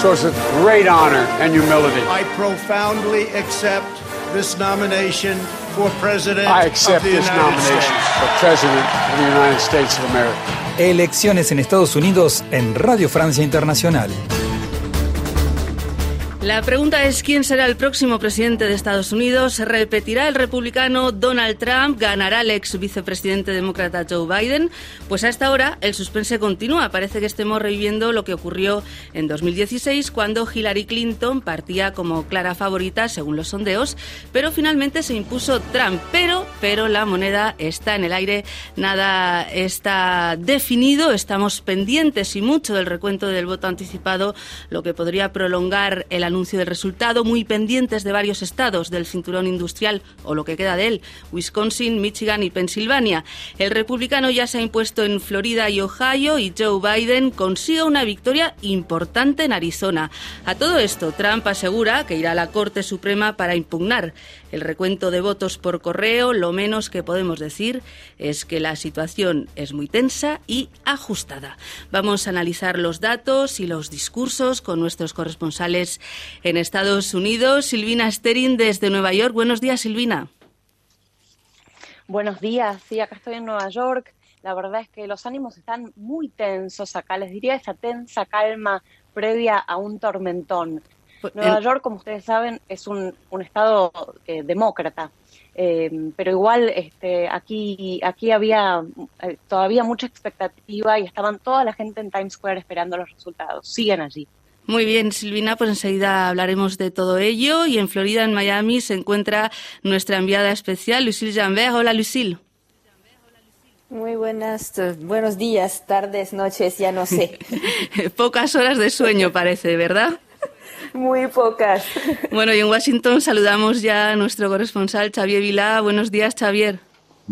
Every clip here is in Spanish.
source of great honor and humility. I profoundly accept this nomination for President I accept of the this United nomination States. for President of the United States of America. Elecciones en Estados Unidos en Radio Francia Internacional. La pregunta es quién será el próximo presidente de Estados Unidos. ¿Repetirá el republicano Donald Trump? ¿Ganará el ex vicepresidente demócrata Joe Biden? Pues a esta hora el suspense continúa. Parece que estemos reviviendo lo que ocurrió en 2016 cuando Hillary Clinton partía como clara favorita según los sondeos, pero finalmente se impuso Trump. Pero, pero la moneda está en el aire, nada está definido. Estamos pendientes y mucho del recuento del voto anticipado, lo que podría prolongar el anuncio del resultado, muy pendientes de varios estados del cinturón industrial o lo que queda de él, Wisconsin, Michigan y Pensilvania. El republicano ya se ha impuesto en Florida y Ohio y Joe Biden consigue una victoria importante en Arizona. A todo esto, Trump asegura que irá a la Corte Suprema para impugnar el recuento de votos por correo. Lo menos que podemos decir es que la situación es muy tensa y ajustada. Vamos a analizar los datos y los discursos con nuestros corresponsales en Estados Unidos. Silvina Sterin desde Nueva York. Buenos días, Silvina. Buenos días, sí, acá estoy en Nueva York. La verdad es que los ánimos están muy tensos acá. Les diría esa tensa calma previa a un tormentón. Nueva York, como ustedes saben, es un, un estado eh, demócrata, eh, pero igual este, aquí, aquí había eh, todavía mucha expectativa y estaban toda la gente en Times Square esperando los resultados. Siguen allí. Muy bien, Silvina, pues enseguida hablaremos de todo ello. Y en Florida, en Miami, se encuentra nuestra enviada especial, Lucille Jambert. Hola, Lucille. Muy buenas, buenos días, tardes, noches, ya no sé. Pocas horas de sueño parece, ¿verdad? Muy pocas. Bueno, y en Washington saludamos ya a nuestro corresponsal Xavier Vilá. Buenos días, Xavier.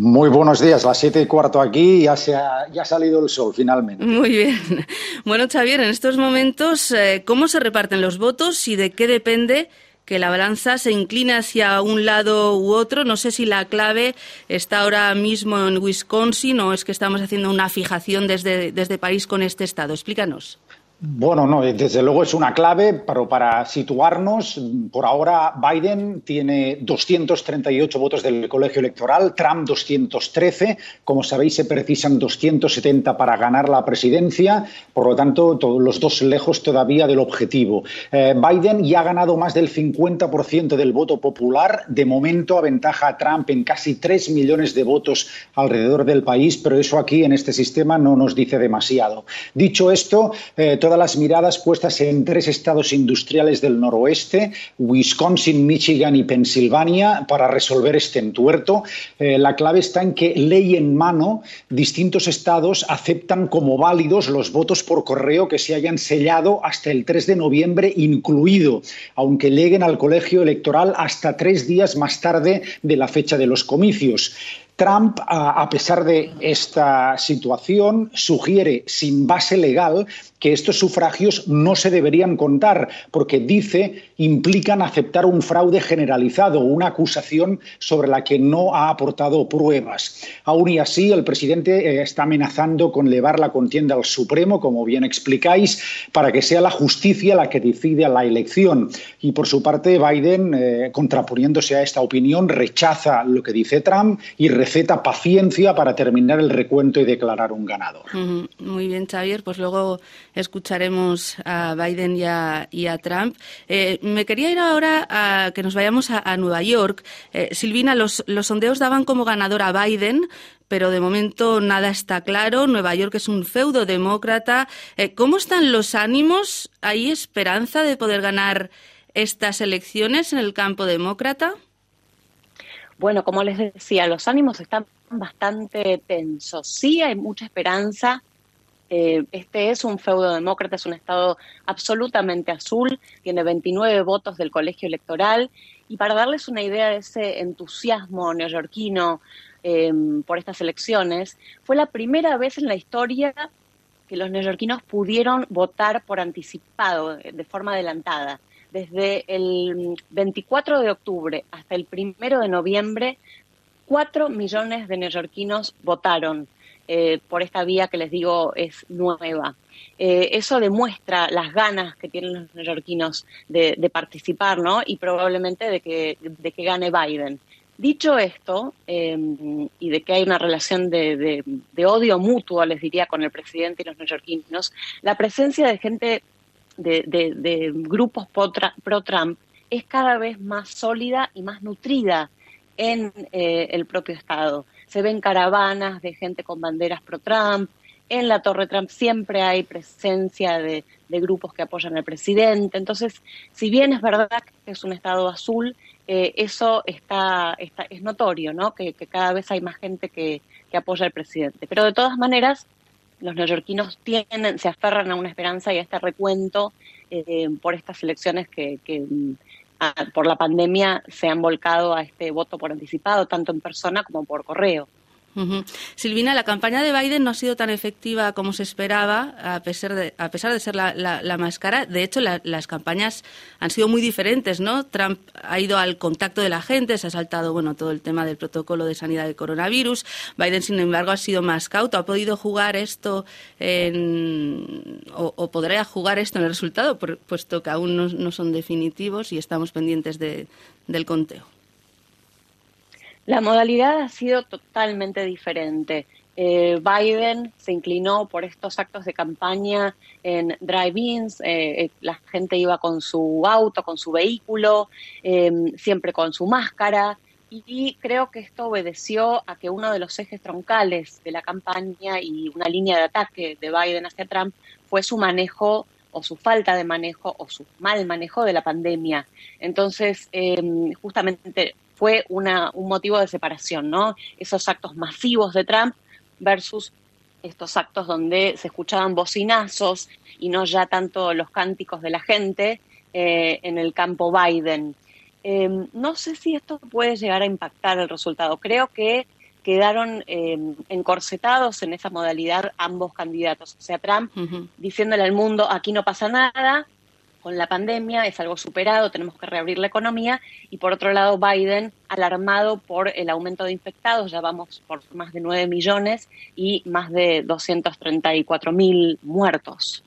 Muy buenos días, las siete y cuarto aquí, ya, se ha, ya ha salido el sol finalmente. Muy bien. Bueno, Xavier, en estos momentos, eh, ¿cómo se reparten los votos y de qué depende que la balanza se incline hacia un lado u otro? No sé si la clave está ahora mismo en Wisconsin o es que estamos haciendo una fijación desde, desde París con este estado. Explícanos. Bueno, no, desde luego es una clave, pero para situarnos, por ahora Biden tiene 238 votos del colegio electoral, Trump 213, como sabéis se precisan 270 para ganar la presidencia, por lo tanto los dos lejos todavía del objetivo. Eh, Biden ya ha ganado más del 50% del voto popular, de momento aventaja a Trump en casi 3 millones de votos alrededor del país, pero eso aquí en este sistema no nos dice demasiado. Dicho esto, eh, todas las miradas puestas en tres estados industriales del noroeste, Wisconsin, Michigan y Pensilvania, para resolver este entuerto. Eh, la clave está en que, ley en mano, distintos estados aceptan como válidos los votos por correo que se hayan sellado hasta el 3 de noviembre incluido, aunque lleguen al colegio electoral hasta tres días más tarde de la fecha de los comicios. Trump, a pesar de esta situación, sugiere sin base legal que estos sufragios no se deberían contar porque dice implican aceptar un fraude generalizado, una acusación sobre la que no ha aportado pruebas. Aún y así, el presidente está amenazando con elevar la contienda al Supremo, como bien explicáis, para que sea la justicia la que decida la elección. Y por su parte, Biden, eh, contraponiéndose a esta opinión, rechaza lo que dice Trump y receta paciencia para terminar el recuento y declarar un ganador. Muy bien, Xavier. Pues luego escucharemos a Biden y a, y a Trump. Eh, me quería ir ahora a que nos vayamos a, Nueva York. Eh, Silvina, los, los sondeos daban como ganador a Biden, pero de momento nada está claro. Nueva York es un feudo demócrata. Eh, ¿Cómo están los ánimos? ¿Hay esperanza de poder ganar estas elecciones en el campo demócrata? Bueno, como les decía, los ánimos están bastante tensos. Sí hay mucha esperanza. Eh, este es un feudo demócrata, es un estado absolutamente azul, tiene 29 votos del colegio electoral. Y para darles una idea de ese entusiasmo neoyorquino eh, por estas elecciones, fue la primera vez en la historia que los neoyorquinos pudieron votar por anticipado, de forma adelantada. Desde el 24 de octubre hasta el 1 de noviembre, 4 millones de neoyorquinos votaron. eh, por esta vía que les digo es nueva. Eh, eso demuestra las ganas que tienen los neoyorquinos de, participar, ¿no? Y probablemente de que, de que gane Biden. Dicho esto, em, y de que hay una relación de, odio mutuo, les diría, con el presidente y los neoyorquinos, la presencia de gente de, grupos pro-Trump es cada vez más sólida y más nutrida en eh, el propio Estado. Se ven caravanas de gente con banderas pro-Trump, en la Torre Trump siempre hay presencia de, grupos que apoyan al presidente. Entonces, si bien es verdad que es un Estado azul, eh, eso está, está, es notorio, ¿no? Que, cada vez hay más gente que, apoya al presidente. Pero de todas maneras, los neoyorquinos tienen, se aferran a una esperanza y a este recuento eh, por estas elecciones que, mm, por la pandemia se han volcado a este voto por anticipado, tanto en persona como por correo. Silvina, la campaña de Biden no ha sido tan efectiva como se esperaba, a pesar de, a pesar de ser la, la, más cara. De hecho, las campañas han sido muy diferentes, ¿no? Trump ha ido al contacto de la gente, se ha saltado, bueno, todo el tema del protocolo de sanidad del coronavirus. Biden, sin embargo, ha sido más cauto. ¿Ha podido jugar esto o, podría jugar esto en el resultado, puesto que aún no, son definitivos y estamos pendientes del conteo? La modalidad ha sido totalmente diferente. Eh, Biden se inclinó por estos actos de campaña en drive-ins, eh, eh, la gente iba con su auto, con su vehículo, siempre con su máscara, y creo que esto obedeció a que uno de los ejes troncales de la campaña y una línea de ataque de Biden hacia Trump fue su manejo o su falta de manejo o su mal manejo de la pandemia. Entonces, justamente fue una, un motivo de separación, ¿no? Esos actos masivos de Trump versus estos actos donde se escuchaban bocinazos y no ya tanto los cánticos de la gente eh, en el campo Biden. Em, no sé si esto puede llegar a impactar el resultado. Creo que quedaron em, encorsetados en esa modalidad ambos candidatos. O sea, Trump diciéndole al mundo, aquí no pasa nada, con la pandemia, es algo superado, tenemos que reabrir la economía, y por otro lado Biden alarmado por el aumento de infectados, ya vamos por más de 9 millones y más de 234 mil muertos.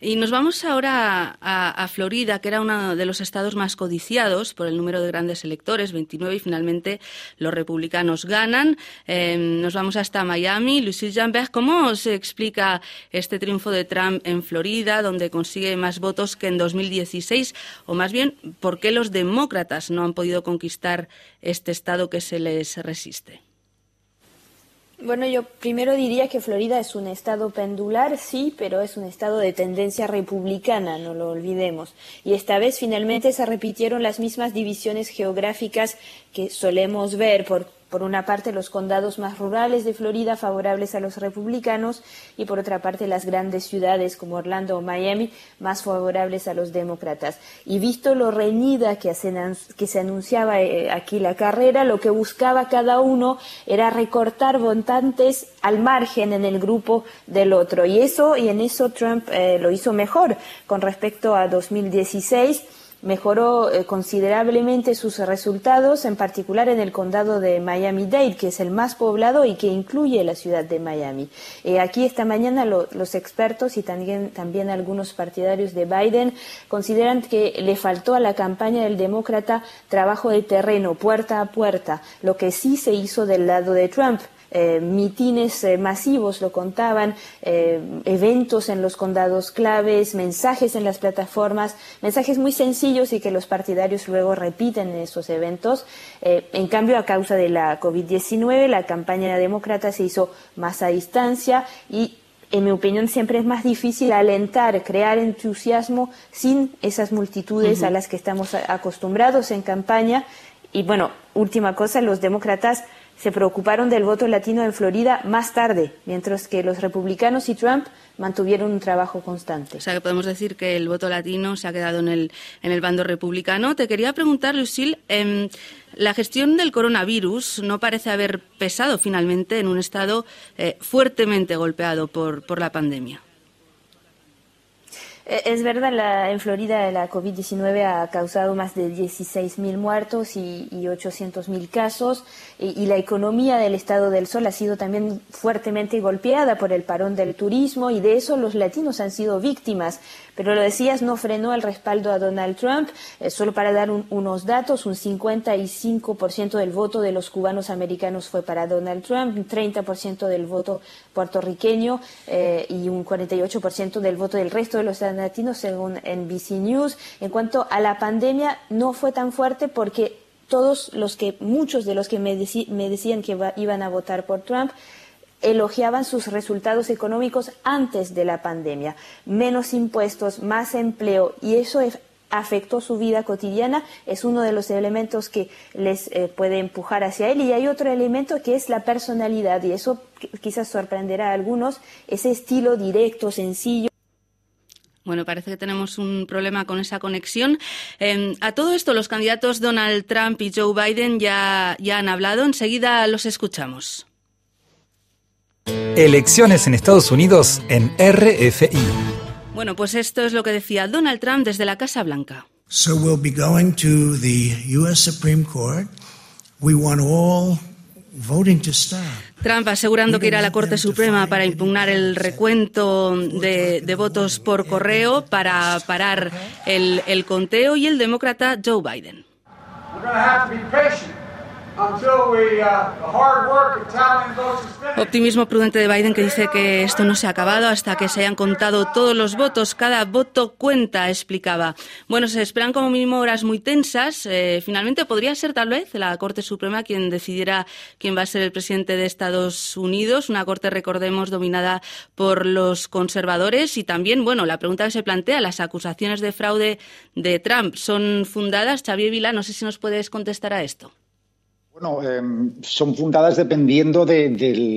Y nos vamos ahora a, Florida, que era uno de los estados más codiciados por el número de grandes electores, 29, y finalmente los republicanos ganan. Em, nos vamos hasta Miami. Lucille Jambert, ¿cómo se explica este triunfo de Trump en Florida, donde consigue más votos que en 2016? O más bien, ¿por qué los demócratas no han podido conquistar este estado que se les resiste? Bueno, yo primero diría que Florida es un estado pendular, sí, pero es un estado de tendencia republicana, no lo olvidemos. Y esta vez finalmente se repitieron las mismas divisiones geográficas que solemos ver por por una parte los condados más rurales de Florida favorables a los republicanos y por otra parte las grandes ciudades como Orlando o Miami más favorables a los demócratas. Y visto lo reñida que se, anunciaba eh, aquí la carrera, lo que buscaba cada uno era recortar votantes al margen en el grupo del otro. Y eso, y en eso Trump eh, lo hizo mejor con respecto a 2016 mejoró eh, considerablemente sus resultados, en particular en el condado de Miami-Dade, que es el más poblado y que incluye la ciudad de Miami. Eh, aquí esta mañana los expertos y también, también algunos partidarios de Biden consideran que le faltó a la campaña del demócrata trabajo de terreno, puerta a puerta, lo que sí se hizo del lado de Trump. Eh, mitines eh, masivos lo contaban, eh, eventos en los condados claves, mensajes en las plataformas, mensajes muy sencillos y que los partidarios luego repiten en esos eventos. en cambio, a causa de la COVID-19, la campaña demócrata se hizo más a distancia y en mi opinión, siempre es más difícil alentar, crear entusiasmo sin esas multitudes a las que estamos acostumbrados en campaña. Y bueno, última cosa, los demócratas se preocuparon del voto latino en Florida más tarde, mientras que los republicanos y Trump mantuvieron un trabajo constante. O sea que podemos decir que el voto latino se ha quedado en el, en el bando republicano. Te quería preguntar, Lucille, eh, la gestión del coronavirus no parece haber pesado finalmente en un estado eh, fuertemente golpeado por, por la pandemia. Eh, es verdad, en Florida la COVID-19 ha causado más de 16.000 muertos y, y 800.000 casos y, la economía del Estado del Sol ha sido también fuertemente golpeada por el parón del turismo y de eso los latinos han sido víctimas. Pero lo decías, no frenó el respaldo a Donald Trump. Eh, solo para dar unos datos, un 55% del voto de los cubanos americanos fue para Donald Trump, un 30% del voto puertorriqueño eh, y un 48% del voto del resto de los latinos, según NBC News. En cuanto a la pandemia, no fue tan fuerte porque todos los que, muchos de los que me, decían que iban a votar por Trump, elogiaban sus resultados económicos antes de la pandemia. Menos impuestos, más empleo y eso afectó su vida cotidiana, es uno de los elementos que les eh, puede empujar hacia él. Y hay otro elemento que es la personalidad, y eso quizás sorprenderá a algunos, ese estilo directo, sencillo. Bueno, parece que tenemos un problema con esa conexión. Em, a todo esto, los candidatos Donald Trump y Joe Biden ya, ya han hablado. Enseguida los escuchamos. Elecciones en Estados Unidos en RFI. Bueno, pues esto es lo que decía Donald Trump desde la Casa Blanca. So we'll be going to the US Supreme Court. We want all voting to stop. Trump asegurando que irá a la Corte Suprema para impugnar el recuento de, de votos por correo para parar el, el conteo y el demócrata Joe Biden. Optimismo prudente de Biden que dice que esto no se ha acabado hasta que se hayan contado todos los votos. Cada voto cuenta, explicaba. Bueno, se esperan como mínimo horas muy tensas. Eh, finalmente podría ser tal vez la Corte Suprema quien decidiera quién va a ser el presidente de Estados Unidos. Una Corte, recordemos, dominada por los conservadores. Y también, bueno, la pregunta que se plantea, las acusaciones de fraude de Trump, ¿son fundadas? Xavier Vila, no sé si nos puedes contestar a esto. Bueno, em, son fundadas dependiendo de,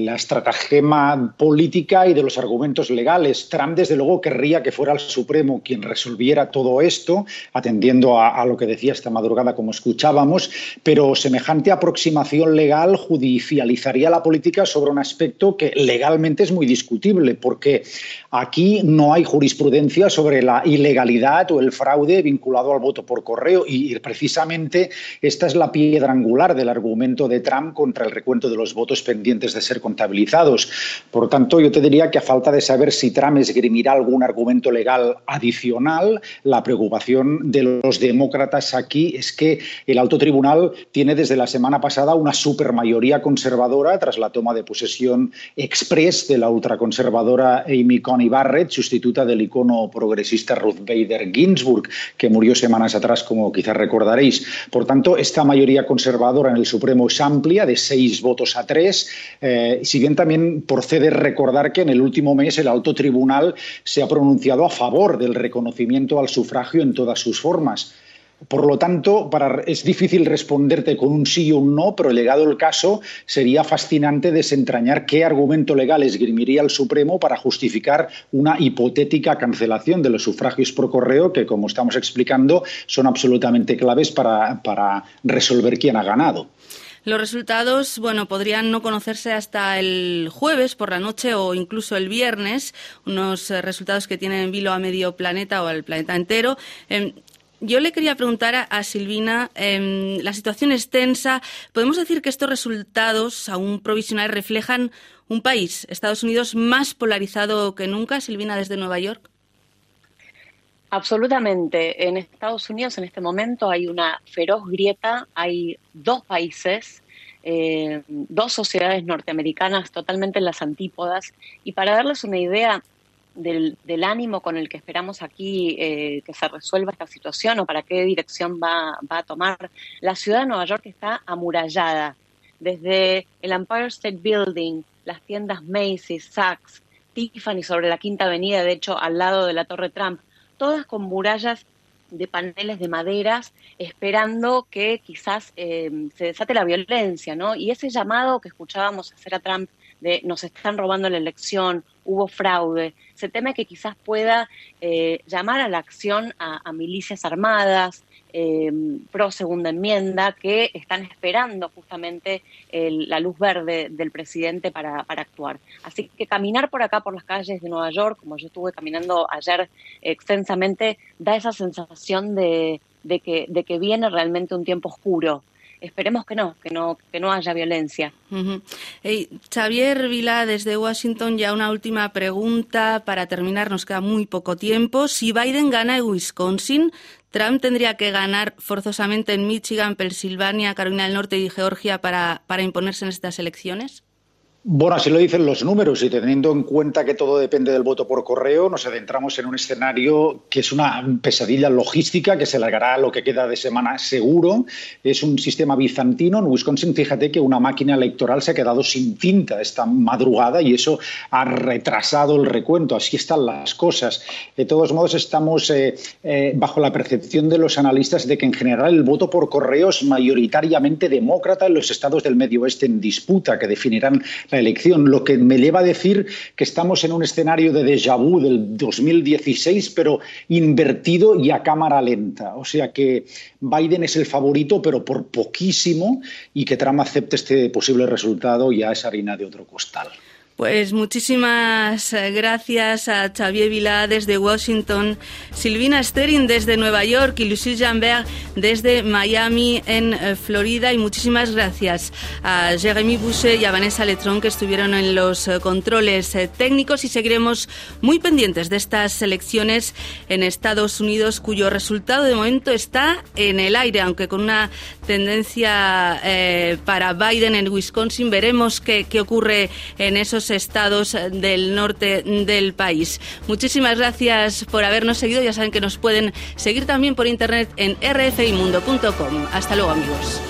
la estratagema política y de los argumentos legales. Trump, desde luego, querría que fuera el Supremo quien resolviera todo esto, atendiendo a, lo que decía esta madrugada, como escuchábamos, pero semejante aproximación legal judicializaría la política sobre un aspecto que legalmente es muy discutible, porque aquí no hay jurisprudencia sobre la ilegalidad o el fraude vinculado al voto por correo y, y precisamente esta es la piedra angular del argumento argumento de Trump contra el recuento de los votos pendientes de ser contabilizados. Por tanto, yo te diría que a falta de saber si Trump esgrimirá algún argumento legal adicional, la preocupación de los demócratas aquí es que el alto tribunal tiene desde la semana pasada una supermayoría conservadora tras la toma de posesión express de la ultraconservadora Amy Coney Barrett, sustituta del icono progresista Ruth Bader Ginsburg, que murió semanas atrás, como quizás recordaréis. Por tanto, esta mayoría conservadora en el Supremo es amplia, de seis votos a tres. Eh, si bien también procede recordar que en el último mes el alto tribunal se ha pronunciado a favor del reconocimiento al sufragio en todas sus formas. Por lo tanto, es difícil responderte con un sí o un no, pero llegado el caso, sería fascinante desentrañar qué argumento legal esgrimiría el Supremo para justificar una hipotética cancelación de los sufragios por correo, que, como estamos explicando, son absolutamente claves para, para resolver quién ha ganado. Los resultados, bueno, podrían no conocerse hasta el jueves por la noche o incluso el viernes, unos eh, resultados que tienen en vilo a medio planeta o al planeta entero. Em, yo le quería preguntar a, Silvina, em, la situación es tensa. ¿Podemos decir que estos resultados, aún provisionales, reflejan un país, Estados Unidos, más polarizado que nunca? Silvina, desde Nueva York. Absolutamente. En Estados Unidos en este momento hay una feroz grieta, hay dos países, eh, dos sociedades norteamericanas totalmente en las antípodas. Y para darles una idea, del, ánimo con el que esperamos aquí eh, que se resuelva esta situación o para qué dirección va, a tomar. La ciudad de Nueva York está amurallada, desde el Empire State Building, las tiendas Macy's, Saks, Tiffany sobre la Quinta Avenida, de hecho al lado de la Torre Trump, todas con murallas de paneles de maderas, esperando que quizás eh, se desate la violencia, ¿no? Y ese llamado que escuchábamos hacer a Trump de nos están robando la elección, hubo fraude, se teme que quizás pueda eh, llamar a la acción a, milicias armadas, eh, pro segunda enmienda que están esperando justamente la luz verde del presidente para, actuar. Así que caminar por acá, por las calles de Nueva York, como yo estuve caminando ayer extensamente, da esa sensación de, que, de que viene realmente un tiempo oscuro esperemos que no, que no, que no haya violencia. Xavier Vila, desde Washington, ya una última pregunta para terminar, nos queda muy poco tiempo. Si Biden gana en Wisconsin, Trump tendría que ganar forzosamente en Michigan, Pensilvania, Carolina del Norte y Georgia para, para imponerse en estas elecciones? Bueno, así lo dicen los números y teniendo en cuenta que todo depende del voto por correo, nos adentramos en un escenario que es una pesadilla logística que se largará lo que queda de semana seguro. Es un sistema bizantino. En Wisconsin, fíjate que una máquina electoral se ha quedado sin tinta esta madrugada y eso ha retrasado el recuento. Así están las cosas. De todos modos, estamos eh, eh, bajo la percepción de los analistas de que en general el voto por correo es mayoritariamente demócrata en los estados del medio oeste en disputa, que definirán la elección, lo que me lleva a decir que estamos en un escenario de déjà vu del 2016, pero invertido y a cámara lenta. O sea que Biden es el favorito, pero por poquísimo, y que Trump acepte este posible resultado ya es harina de otro costal. Pues muchísimas eh, gracias a Xavier Vila desde Washington, Silvina Sterin desde Nueva York y Lucille Jambert desde Miami en eh, Florida y muchísimas gracias a Jeremy Boucher y a Vanessa Letron que estuvieron en los eh, controles técnicos y seguiremos muy pendientes de estas elecciones en Estados Unidos cuyo resultado de momento está en el aire, aunque con una tendencia para Biden en Wisconsin. Veremos qué, qué ocurre en esos estados del norte del país. Muchísimas gracias por habernos seguido. Ya saben que nos pueden seguir también por internet en rfimundo.com. Hasta luego amigos.